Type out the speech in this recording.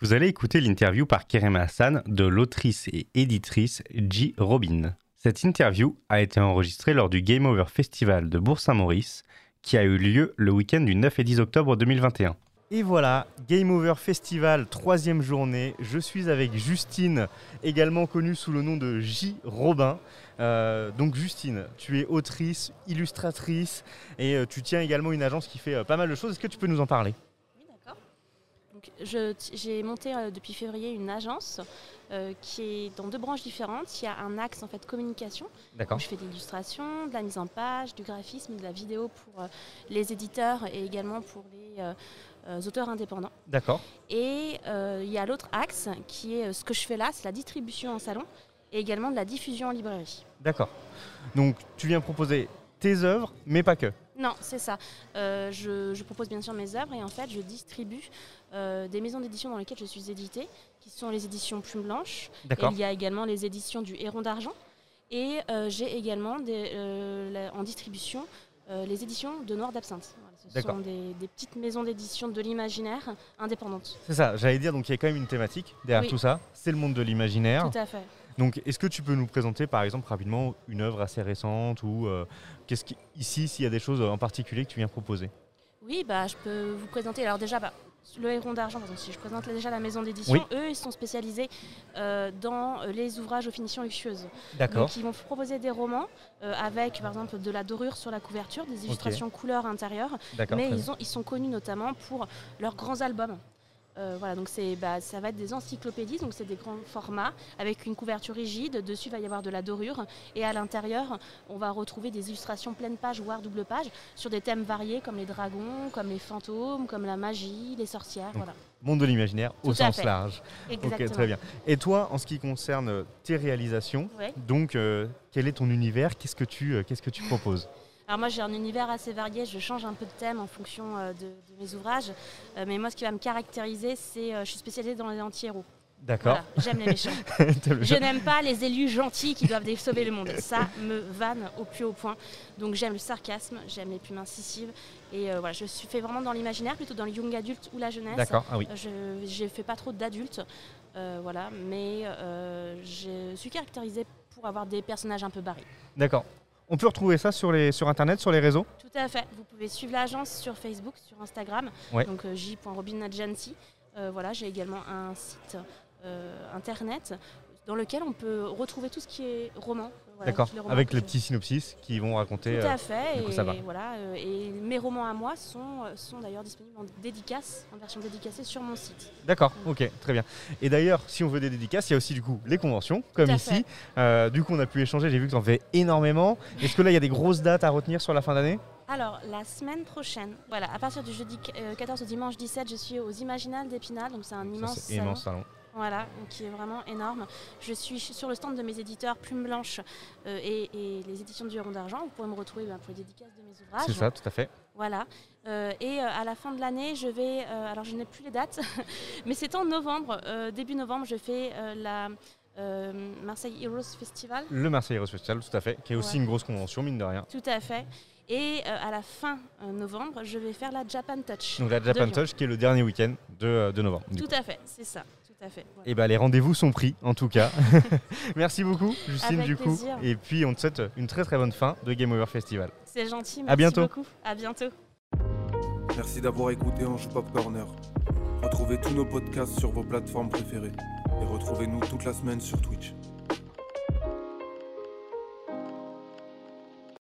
Vous allez écouter l'interview par Kerem Hassan de l'autrice et éditrice J. Robin. Cette interview a été enregistrée lors du Game Over Festival de Bourg-Saint-Maurice qui a eu lieu le week-end du 9 et 10 octobre 2021. Et voilà, Game Over Festival, troisième journée. Je suis avec Justine, également connue sous le nom de J. Robin. Euh, donc Justine, tu es autrice, illustratrice et euh, tu tiens également une agence qui fait euh, pas mal de choses. Est-ce que tu peux nous en parler? Oui, d'accord. J'ai monté depuis février une agence qui est dans deux branches différentes. Il y a un axe en fait communication. D'accord. Je fais de l'illustration, de la mise en page, du graphisme, de la vidéo pour les éditeurs et également pour les auteurs indépendants. D'accord. Et il y a l'autre axe qui est ce que je fais là, c'est la distribution en salon et également de la diffusion en librairie. D'accord. Donc tu viens proposer tes œuvres, mais pas que. Non, c'est ça. Euh, je, propose bien sûr mes œuvres et en fait je distribue euh, des maisons d'édition dans lesquelles je suis éditée, qui sont les éditions Plume Blanche. D'accord. Il y a également les éditions du Héron d'Argent. Et euh, j'ai également en distribution les éditions de Noir d'Absinthe. ce sont des, petites maisons d'édition de l'imaginaire indépendantes. C'est ça, j'allais dire, donc il y a quand même une thématique derrière tout ça. C'est le monde de l'imaginaire. Tout à fait. Donc, est-ce que tu peux nous présenter, par exemple, rapidement une œuvre assez récente ou euh, qu'est-ce qui, ici, s'il y a des choses en particulier que tu viens proposer? Oui, bah, je peux vous présenter. Alors déjà, bah, le Héron d'Argent, par exemple, si je présente déjà la maison d'édition, eux, ils sont spécialisés euh, dans les ouvrages aux finitions luxueuses. D'accord. Donc, ils vont proposer des romans euh, avec, par exemple, de la dorure sur la couverture, des illustrations couleurs intérieures. Mais ils, ont, ils sont connus notamment pour leurs grands albums. Euh, voilà, donc bah, ça va être des encyclopédies, donc c'est des grands formats avec une couverture rigide. Dessus, il va y avoir de la dorure. Et à l'intérieur, on va retrouver des illustrations pleine page, voire double page, sur des thèmes variés comme les dragons, comme les fantômes, comme la magie, les sorcières. voilà. Monde de l'imaginaire au sens large. Exactement. très bien. Et toi, en ce qui concerne tes réalisations, donc euh, quel est ton univers? Qu'est-ce que tu, euh, qu'est-ce que tu proposes? Alors moi j'ai un univers assez varié, je change un peu de thème en fonction euh, de, mes ouvrages. Euh, mais moi ce qui va me caractériser, c'est euh, je suis spécialisée dans les anti-héros. D'accord. j'aime les méchants. je n'aime pas les élus gentils qui doivent sauver le monde. Ça me vanne au plus haut point. Donc j'aime le sarcasme, j'aime les plumes incisives. Et voilà, je suis fait vraiment dans l'imaginaire, plutôt dans le young adulte ou la jeunesse. D'accord, ah oui. je ne fais pas trop d'adultes. voilà, mais je suis caractérisée pour avoir des personnages un peu barrés. D'accord. On peut retrouver ça sur, les, sur Internet, sur les réseaux? Tout à fait. Vous pouvez suivre l'agence sur Facebook, sur Instagram, donc euh, j.robinadjansi. Euh, voilà, j'ai également un site euh, internet dans lequel on peut retrouver tout ce qui est roman. D'accord, avec les petits synopsis qui vont raconter. Tout à fait, et, voilà, euh, et mes romans à moi sont, euh, sont d'ailleurs disponibles en dédicace, en version dédicacée sur mon site. D'accord, ok, très bien. Et d'ailleurs, si on veut des dédicaces, il y a aussi du coup les conventions, comme ici. Euh, du coup, on a pu échanger, j'ai vu que tu en fais énormément. Est-ce que là, il y a des grosses dates à retenir sur la fin d'année? Alors, la semaine prochaine, voilà, à partir du jeudi 14 au dimanche 17, je suis aux Imaginales d'Épinal, donc c'est un immense salon. Voilà, qui est vraiment énorme. Je suis sur le stand de mes éditeurs Plume Blanche euh, et, les éditions du Héron d'Argent. Vous pouvez me retrouver ben, pour les dédicaces de mes ouvrages. C'est ça, tout à fait. Voilà. Euh, et euh, à la fin de l'année, je vais. alors, je n'ai plus les dates, mais c'est en novembre. début novembre, je fais la. Marseille Heroes Festival. Le Marseille Heroes Festival, tout à fait, qui est aussi une grosse convention, mine de rien. Tout à fait. Et à la fin novembre, je vais faire la Japan Touch. Donc la Japan Touch, qui est le dernier week-end de, de novembre. Tout à fait, c'est ça. Et eh ben les rendez-vous sont pris en tout cas. Merci beaucoup Justine du coup. Et puis on te souhaite une très très bonne fin de Game Over Festival. C'est gentil, merci à bientôt. beaucoup. À bientôt. Merci d'avoir écouté Ange Pop Corner. Retrouvez tous nos podcasts sur vos plateformes préférées et retrouvez-nous toute la semaine sur Twitch.